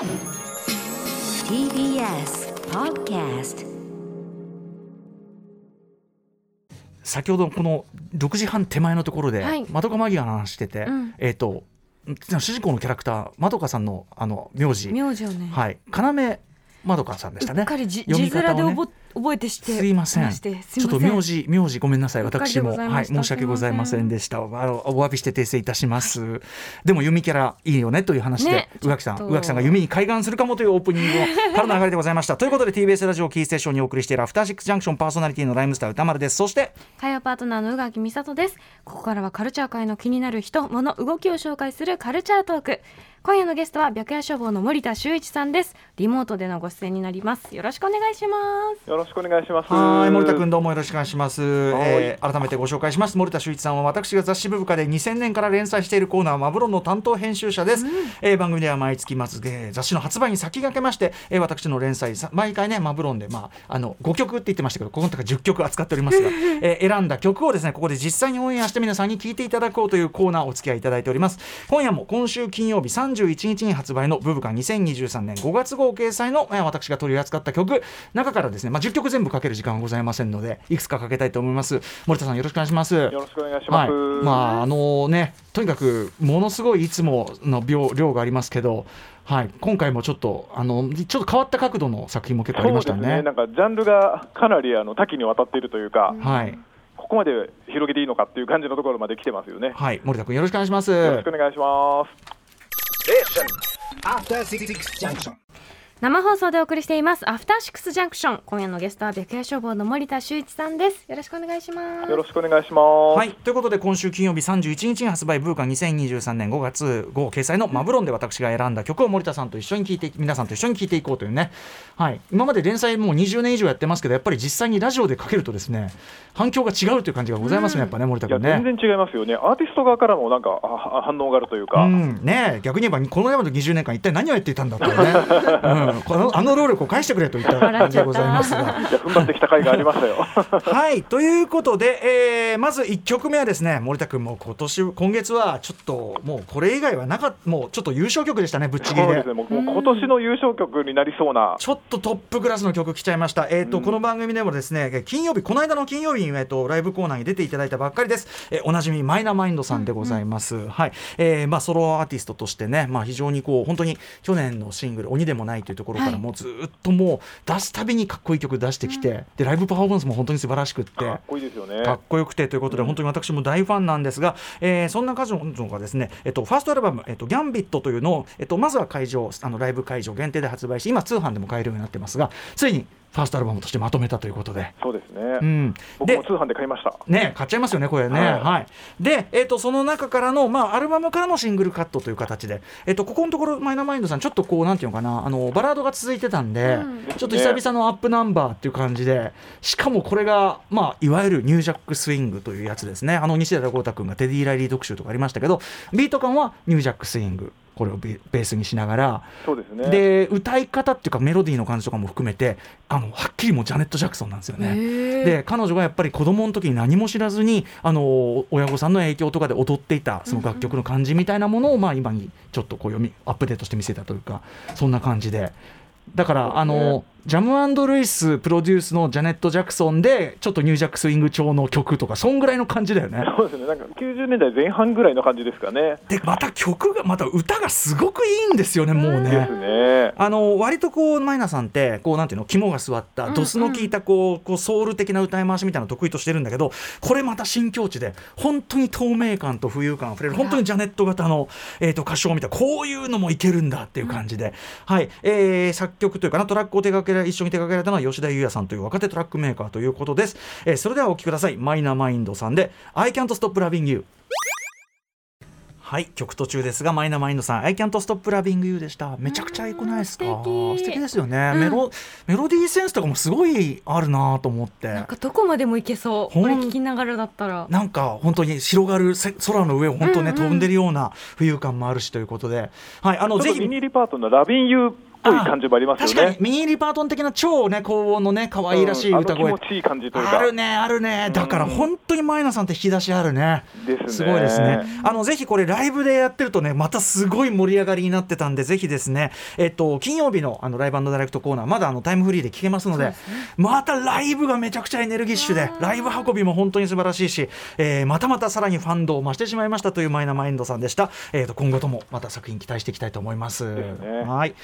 TBS Podcast 先ほどこの6時半手前のところで、はい。まどかマギアの話してて、うん。えっ、と主人公のキャラクターまどかさんのあの名字。名字をね、はい。要まどかさんでしたね。うっかりじ読み字面で覚覚えてしてすいません。ちょっと名字名字ごめんなさい。私もはい申し訳ございませんでした。あのお詫びして訂正いたします。でも弓キャラいいよねという話で、ね宇垣さん宇垣さんが弓に開眼するかもというオープニングをからの流れでございました。ということで TBS ラジオキーステーションにお送りしているアフターシックスジャンクションパーソナリティのライムスター歌丸です。そして会話パートナーの宇垣美里ですここからはカルチャー界の気になる人物動きを紹介するカルチャートーク今夜のゲストは白夜消防の森田修一さんですリモートでのご出演になりますよろしくお願いしますよろしくお願いします。はい森田君どうもよろしくお願いします、えはい。ー改めてご紹介します。森田修一さんは私が雑誌部部下で2000年から連載しているコーナーマブロンの担当編集者です、えー番組では毎月末、えー雑誌の発売に先駆けまして、えー私の連載さ毎回ねマブロンでまああの5曲って言ってましたけどここの時は10曲扱っておりますが、えー選んだ曲をですねここで実際にオンエアして皆さんに聴いていただこうというコーナーお付き合いいただいております。今夜も今週金曜日31日に発売のブブカ2023年5月号掲載の、えー私が取り扱った曲中からですね、まあ、10曲全部かける時間はございませんのでいくつかかけたいと思います森田さんよろしくお願いしますよろしくお願いします。はい、まああのねとにかくものすごいいつもの量量がありますけど、はい、今回もちょっとあのちょっと変わった角度の作品も結構ありましたそうですね。ね。なんかジャンルがかなりあの多岐にわたっているというか、はい、ここまで広げていいのかっていう感じのところまで来てますよね。はい、森田君よろしくお願いします。よろしくお願いします。生放送でお送りしています。アフターシックスジャンクション。今夜のゲストは白夜消防の森田修一さんです。よろしくお願いします。よろしくお願いします。はい、ということで今週金曜日31日に発売ブーカ2023年5月号掲載のマブロンで私が選んだ曲を森田さんと一緒に聴いて皆さんと一緒に聴いていこうというね、はい、今まで連載もう20年以上やってますけどやっぱり実際にラジオでかけるとですね反響が違うという感じがございますね、やっぱね森田いや君ね。全然違いますよね。アーティスト側からもなんかあ反応があるというか。うん、ねえ。逆に言えばこの山の20年間一体何をやっていたんだというね、うん、この あの労力を返してくれといった感じでございますが。いや踏ん張ってきた甲斐がありましたよ。はいということで、えーまず1曲目はですね森田君も今年今月はちょっともうこれ以外はなかったもうちょっと優勝曲でしたねぶっちぎりでそうですね。今年の優勝曲になりそうな。ちょっとトップクラスの曲来ちゃいました。えっ、と、この番組でもですね、金曜日、この間の金曜日に、えっ、と、ライブコーナーに出ていただいたばっかりです。えーおなじみ、マイナマインドさんでございます。はい。えーまあ、ソロアーティストとしてね、まあ、非常にこう、本当に去年のシングル、鬼でもないというところから、はいもうずっともう、出すたびにかっこいい曲出してきて、で、ライブパフォーマンスも本当に素晴らしくって。かっこいいですよね。かっこよくてということで、本当に私も大ファンなんですが、えーそんな彼女がですね、えっと、ファーストアルバム、えっと、ギャンビットというのを、えっと、まずは会場、あのライブ会場限定で発売し、今、通販でも買えるようになってますが、ついにファーストアルバムとしてまとめたということで。そうですね。うん、で僕も通販で買いました。ね、買っちゃいますよね、これね。は、はいいで、えっとその中からの、まあ、アルバムからのシングルカットという形で、えっとここのところ、マイナマインドさん、ちょっとこう、なんていうのかな、あのバラードが続いてたんで、うんちょっと久々のアップナンバーっていう感じで、しかもこれが、まあ、いわゆるニュージャックスイングというやつですね。あの西田豪太君がテディ・ライリー特集とかありましたけど、ビート感はニュージャックスイング。これをベベースにしながら、そうですね。で歌い方っていうかメロディーの感じとかも含めてあのはっきりもうジャネット・ジャクソンなんですよね。で彼女がやっぱり子供の時に何も知らずにあの親御さんの影響とかで踊っていたその楽曲の感じみたいなものを、まあ、今にちょっとこう読みアップデートして見せたというかそんな感じで。だから、あのジャムルイスプロデュースのジャネット・ジャクソンでちょっとニュージャックスイング調の曲とかそんぐらいの感じだよね。そうですね。なんか90年代前半ぐらいの感じですかね。でまた曲がまた歌がすごくいいんですよねもうね。ですね。あの割とこうマイナさんってこうなんていうの肝が据わったうんドスの効いたこうこうソウル的な歌い回しみたいなのを得意としてるんだけどこれまた新境地で本当に透明感と浮遊感あふれる本当にジャネット型の、えー、と歌唱みたいなこういうのもいけるんだっていう感じで、はいえー作曲というかなトラックを手掛けられ一緒に手掛けられたのは吉田裕也さんという若手トラックメーカーということです、えーそれではお聴きください。マイナマインドさんで「I can't stop loving you」はい曲途中ですがマイナマインドさん「I can't stop loving you」でした。めちゃくちゃいい子ないですか？うん素敵。ですよね、うん。メロメロディーセンスとかもすごいあるなと思って。なんかどこまでもいけそう。これ聞きながらだったら。なんか本当に広がるせ空の上を本当ね、うんうん飛んでるような浮遊感もあるしということで、はい、あのぜひ。ミニリパートのラビンユーぽい感じもあります確かによね。ミニリパートン的な超ね高音のね可愛らしい歌声。うん気持ちいい感じというか。あるねあるね。だからうん本当にマイナさんって引き出しあるね。ですね。すごいですね。あのぜひこれライブでやってるとねまたすごい盛り上がりになってたんでぜひですね。えっと金曜日のあのライブダイレクトコーナーまだあのタイムフリーで聞けますのでまたライブがめちゃくちゃエネルギッシュでライブ運びも本当に素晴らしいし、えーまたまたさらにファンドを増してしまいましたというマイナマインドさんでした、えー、と今後ともまた作品期待していきたいと思います。ね。はい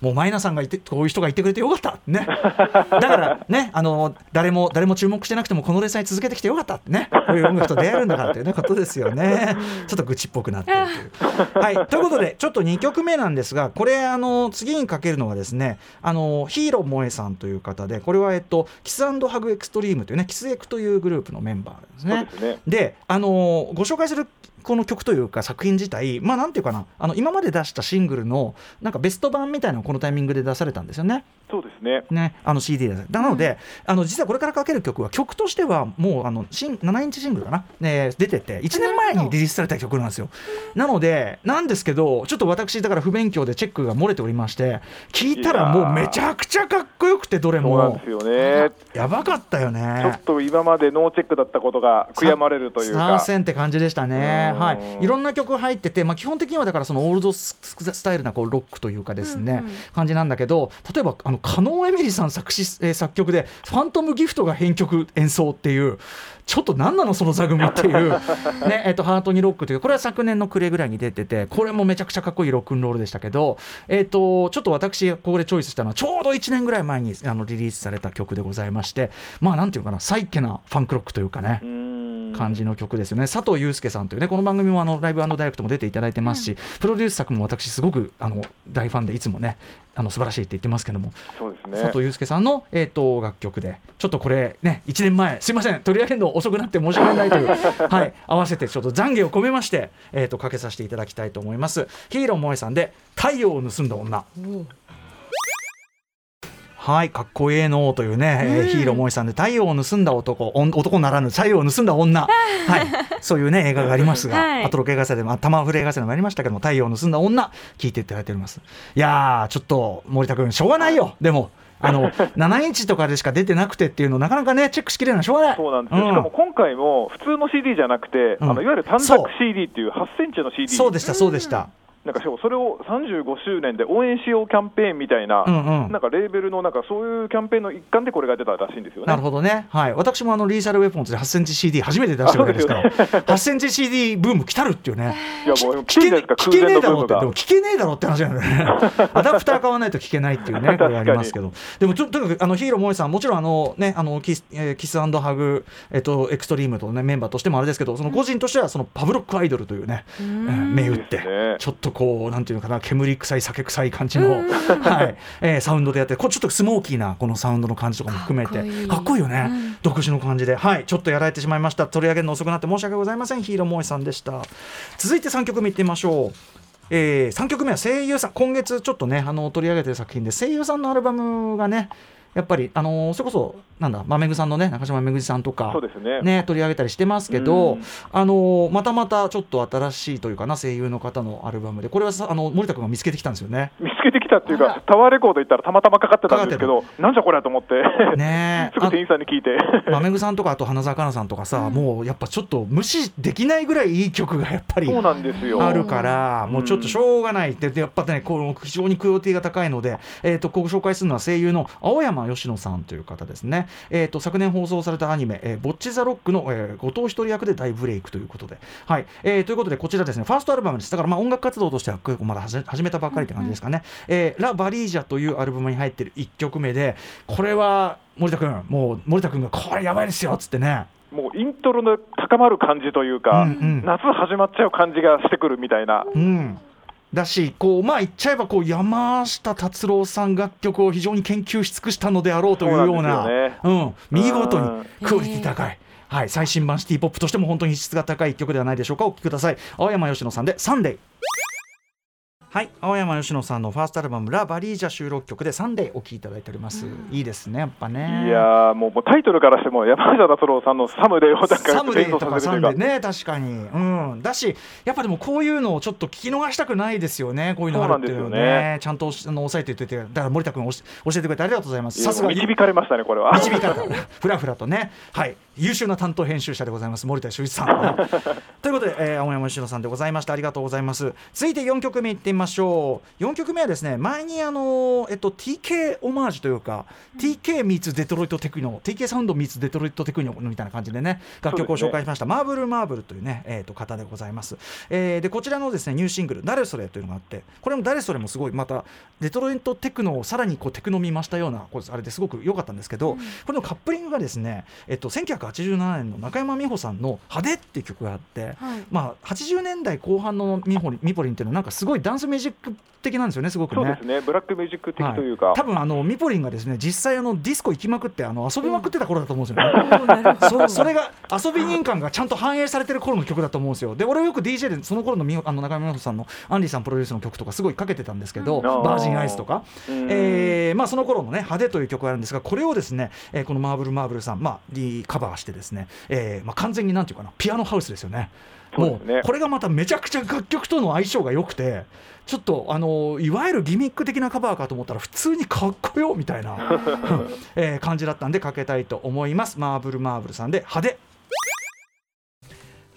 もうマイナさんがいてこういう人がいてくれてよかったねだからねあの誰も誰も注目してなくてもこの連載続けてきてよかったってねこういう音楽と出会えるんだからっていうねことですよねちょっと愚痴っぽくなってるという。はい、ということでちょっと2曲目なんですがこれあの次にかけるのはですねあのヒーロー萌えさんという方でこれはえっとキスハグエクストリームというねキスエクというグループのメンバーですね。ですね。であのーご紹介するこの曲というか作品自体まあなんていうかなあの今まで出したシングルのなんかベスト版みたいなのをこのタイミングで出されたんですよね。そうですね。ね、あの CD でなので、あの実はこれからかける曲は曲としてはもうあのシン7インチシングルかな、ね、出てて1年前にリリースされた曲なんですよ。なのでなんですけどちょっと私だから不勉強でチェックが漏れておりまして聞いたらもうめちゃくちゃかっこよくてどれも。そうなんですよね。やばかったよね。ちょっと今までノーチェックだったことが悔やまれるというか。参戦って感じでしたね。うん。はい、いろんな曲入ってて、まあ、基本的にはだからそのオールドススタイルなこうロックというかですね、うんうん。感じなんだけど例えばあの加納エミリさん作詞、えー作曲で「ファントムギフト」が編曲演奏っていうちょっと何なのその座組っていう、ねえっとハートにロックというこれは昨年の暮れぐらいに出ててこれもめちゃくちゃかっこいいロックンロールでしたけど、えっとちょっと私ここでチョイスしたのはちょうど1年ぐらい前にあのリリースされた曲でございましてまあなんていうかなサイケなファンクロックというかね感じの曲ですよね。佐藤祐介さんというねこの番組もあのライブダイレクトも出ていただいてますし、プロデュース作も私すごくあの大ファンでいつもねあの素晴らしいって言ってますけども、そうです佐藤ね。祐介さんの、えー、と楽曲でちょっとこれね1年前すいません取り上げるの遅くなって申し訳ないという はい合わせてちょっと懺悔を込めまして、えー、とかけさせていただきたいと思います。ヒーロー萌えさんで「太陽を盗んだ女」はい、かっこええのというね、えーヒーロー萌えさんで太陽を盗んだ男、男ならぬ太陽を盗んだ女、はい、そういうね映画がありますが、はい。あとロケ映画祭でも、あ玉触れ映画祭でもありましたけども、太陽を盗んだ女、聞いていただいております。いやー、ちょっと森田君、しょうがないよ、でも。あの7インチとかでしか出てなくてっていうのなかなかねチェックしきれないしょうがない。そうなんですよ、しかも今回も普通の CD じゃなくて、うん。あのいわゆる短冊 CD っていう8センチの CD、そうでしたそうでしたなんかそれを35周年で応援しようキャンペーンみたいな、うんうん。なんかレーベルのなんかそういうキャンペーンの一環でこれが出たらしいんですよね。なるほどね、はい、私もあのリーサルウェポンズで8センチ CD 初めて出したわけですから、8センチ CD ブーム来たるっていうね、いやもう聞けね聞けねえだろうって、でも聞けねえだろうって話なんだよね、アダプター買わないと聞けないっていうね、これありますけど、でもととにかくあのヒーロー萌えさん、もちろんあの、ね、あのキス,、えーキスハグ、えっと、エクストリームと、ね、メンバーとしてもあれですけど、その個人としてはそのパブロックアイドルというね、えー銘打って、ちょっとこう、なんていうのかな、煙臭い、酒臭い感じの、はい。えーサウンドでやって、こうちょっとスモーキーなこのサウンドの感じとかも含めて、かっこいい。よね、うん。独自の感じで、はい、ちょっとやられてしまいました。取り上げるの遅くなって申し訳ございません。ヒーロー萌えさんでした。続いて3曲目いってみましょう。えー、3曲目は声優さん。今月ちょっとねあの取り上げてる作品で声優さんのアルバムがねやっぱりあのそれこそなんだまめぐさんのね中島めぐみさんとかそうですね。ね取り上げたりしてますけどうん。あのまたまたちょっと新しいというかな声優の方のアルバムでこれはさあの森田君が見つけてきたんですよね。見つけてきたっていうか、タワーレコード行ったらたまたまかかってたんですけど、なんじゃこれやと思って、ね すぐ店員さんに聞いて、まめぐさんとかあと花澤香菜さんとかさ、もうやっぱちょっと無視できないぐらいいい曲がやっぱり。あるから、もうちょっとしょうがないって、でやっぱね、この非常にクオリティが高いので、えー、とご紹介するのは声優の青山佳乃さんという方ですね。えー、と昨年放送されたアニメ、えーボッチ・ザ・ロックの、えー後藤一人役で大ブレイクということで。はいえーということで、こちらですね、ファーストアルバムです。だからまあ音楽活動としてはまだ始め始めたばっかりって感じですかね。えーラ・バリージャというアルバムに入ってる1曲目で、これは森田君、もう森田君がこれやばいですよっつってね。もうイントロの高まる感じというか、うんうん夏始まっちゃう感じがしてくるみたいな、うん、だしこうまあ言っちゃえばこう山下達郎さん楽曲を非常に研究し尽くしたのであろうというようなそうなん見事にうん。クオリティ高い。はい、最新版シティ・ポップとしても本当に質が高い一曲ではないでしょうか。お聴きください。青山佳乃さんで「サンデー」はい。青山佳乃さんのファーストアルバム「ラ・バリージャ」収録曲で「サンデー」お聴きいただいております、いいですねやっぱね。いやーもうもうタイトルからしても山下達郎さんのサムデーをなんかサムデーとかサンデー。ね確かに。うん。だしやっぱでもこういうのをちょっと聞き逃したくないですよねこういうのあるっていうのそうなんですよね。ちゃんとあの押さえて言っててだから森田君教えてくれてありがとうございます。さすが導かれましたねこれは。導かれた。ふらふらとね。はい優秀な担当編集者でございます森田修一さん。ということで、えー、青山佳乃さんでございました。ありがとうございます。続いて4曲目いってみましょう。4曲目はですね前にあのえっと TK オマージュというか、TK ミーツデトロイトテクノ TK サウンドミーツデトロイトテクノみたいな感じでね楽曲を紹介しました、マーブルマーブルというね、えー、と方でございます、えーでこちらのですねニューシングル「誰それ」というのがあってこれも誰それもすごいまたデトロイトテクノをさらにこうテクノ見ましたようなあれですごく良かったんですけど、これのカップリングがですね、えっと、1987年の中山美穂さんの「派手」っていう曲があって、はい。まあ、80年代後半のミホリミポリンっていうのはなんかすごいダンスミュージック的なんですよねすごくね。そうですね。ブラックミュージック的はいというか、多分あのミポリンがですね実際あのディスコ行きまくってあの遊びまくってた頃だと思うんですよね、そそれが遊び人感がちゃんと反映されてる頃の曲だと思うんですよ。で俺はよく DJ でその頃のみほあの中山美穂さんのアンディさんプロデュースの曲とかすごいかけてたんですけど、うんバージンアイスとか、うん。えーまあ、その頃のね「派手」という曲があるんですがこれをですね、えーこのマーブルマーブルさん、まあ、リカバーしてですね、えーまあ、完全になんていうかなピアノハウスですよね。もそうこれがまためちゃくちゃ楽曲との相性が良くてちょっとあのいわゆるギミック的なカバーかと思ったら普通にかっこよみたいな、えー感じだったんでかけたいと思います。マーブルマーブルさんで派手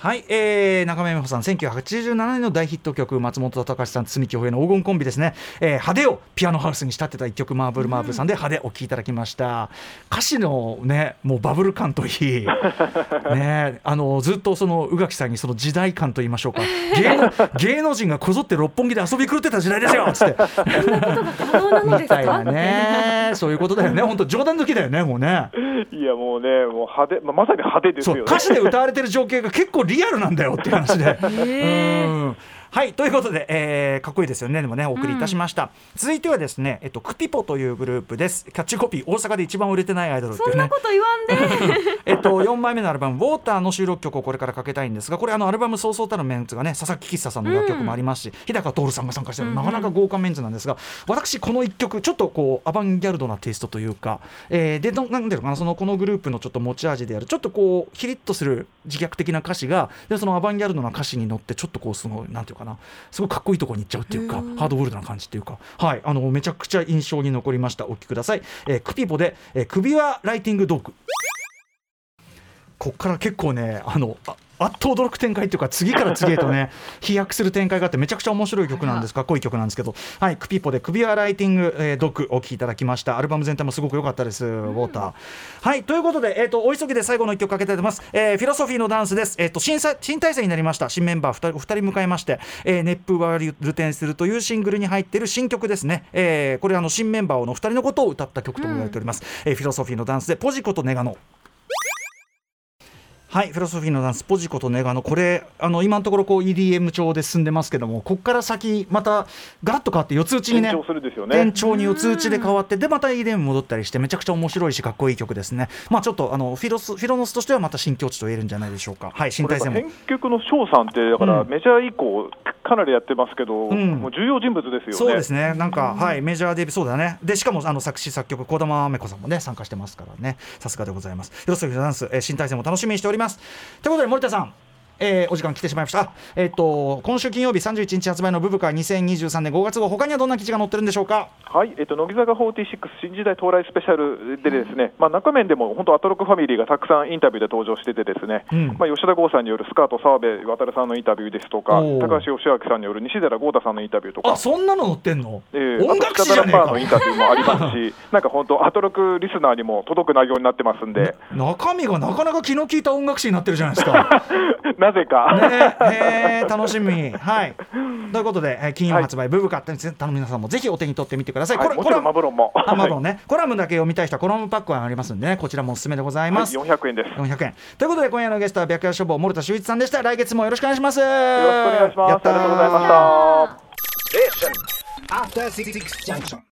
はい、えー、中村美穂さん1987年の大ヒット曲松本隆さん積京平の黄金コンビですね、えー、派手をピアノハウスに仕立てた一曲マーブルマーブルさんで派手お聴きいただきました。歌詞のねもうバブル感といい。ねあのずっとその宇垣さんにその時代感と言いましょうか。芸能芸能人がこぞって六本木で遊び狂ってた時代ですよっつって。みたいなかね。そういうことだよね。本当冗談抜きだよねもうね。いやもうねもう派手、まあ、まさに派手ですそうよね歌詞で歌われてる情景が結構リアルなんだよっていう話で。へうんはいということで、えーかっこいいですよね。でもねお送りいたしました、続いてはですね、えっと、クピポというグループです。キャッチコピー大阪で一番売れてないアイドルっていうね。そんなこと言わんで。えっと、4枚目のアルバム「ウォーターの収録曲をこれからかけたいんですがこれあのアルバムそうそうたるメンツがね佐々木喫茶さんの楽曲もありますし、日高徹さんが参加してる、なかなか豪華メンツなんですが私この1曲ちょっとこうアバンギャルドなテイストというか、えーでどなんていうのかなそのこのグループのちょっと持ち味であるちょっとこうヒリッとする自虐的な歌詞がでそのアバンギャルドな歌詞に乗ってちょっとこうすごいなんていうかな。すごいかっこいいところに行っちゃうっていうかハードボールドな感じっていうか。はいあのめちゃくちゃ印象に残りました。お聴きください、えークピポで、えー首輪ライティングドッグこっから結構ねあのああっと驚く展開っていうか次から次へとね 飛躍する展開があってめちゃくちゃ面白い曲なんですか？っこいい曲なんですけど。はい。クピポで首輪ライティング、えー、ドッグお聴きいただきました。アルバム全体もすごく良かったです、ウォーター。はい。ということで、えー、とお急ぎで最後の一曲かけたいと思います、えーフィロソフィーのダンスです、えー、と新さ新体制になりました。新メンバー 2, 人二人迎えまして、えー熱風はルテンするというシングルに入っている新曲ですね、えーこれあの新メンバーの2人のことを歌った曲とも言われております、えーフィロソフィーのダンスでポジコとネガノはい、フィロソフィーのダンス、ポジコとネガの、これ、あの今のところこう EDM 調で進んでますけども、ここから先、またガラッと変わって、四つ打ちにね、延長するですよねに四つ打ちで変わって、で、また EDM 戻ったりして、めちゃくちゃ面白いし、かっこいい曲ですね。まあ、ちょっとあのフィロスフィロノスとしては、また新境地と言えるんじゃないでしょうか。はい、新体制も。編曲の翔さんって、だからうんメジャー以降、かなりやってますけど、んもう重要人物ですよね。そうですね、なんか、はい、メジャーデビュー、そうだね、でしかもあの作詞、作曲、児玉め子さんもね、参加してますからね、さすがでございます。フィロソフィーのダンス、えー新体制も楽しみにしております。ということで、森田さん。えーお時間来てしまいました。あえっ、と今週金曜日31日発売のブブカ2023年5月号他にはどんな記事が載ってるんでしょうか？はい、えっと、乃木坂46新時代到来スペシャルでですね、まあ、中面でも本当、アトロクファミリーがたくさんインタビューで登場しててですね、うんまあ、吉田剛さんによるスカート澤部渉さんのインタビューですとか、高橋義明さんによる西寺豪太さんのインタビューとかあ、そんなの載ってんの？えー、音楽誌じゃねのインか。タビューもありますし、なんか本当、アトロクリスナーにも届く内容になってますんで、中身がなかなか気の利いた音楽誌になってるじゃないですか。なぜか、ねへー楽しみ。はい。ということで、えー金曜発売、ブブカって皆さんもぜひお手に取ってみてください。はい、もちろんマブロンも。あマブロンね、コラムだけ読みたい人はコラムパックがありますんでね、こちらもおすすめでございます。はい、400円です。400円。ということで、今夜のゲストは白夜処方、森田修一さんでした。来月もよろしくお願いします。よよろしくお願いします。ありやったーがとうございました。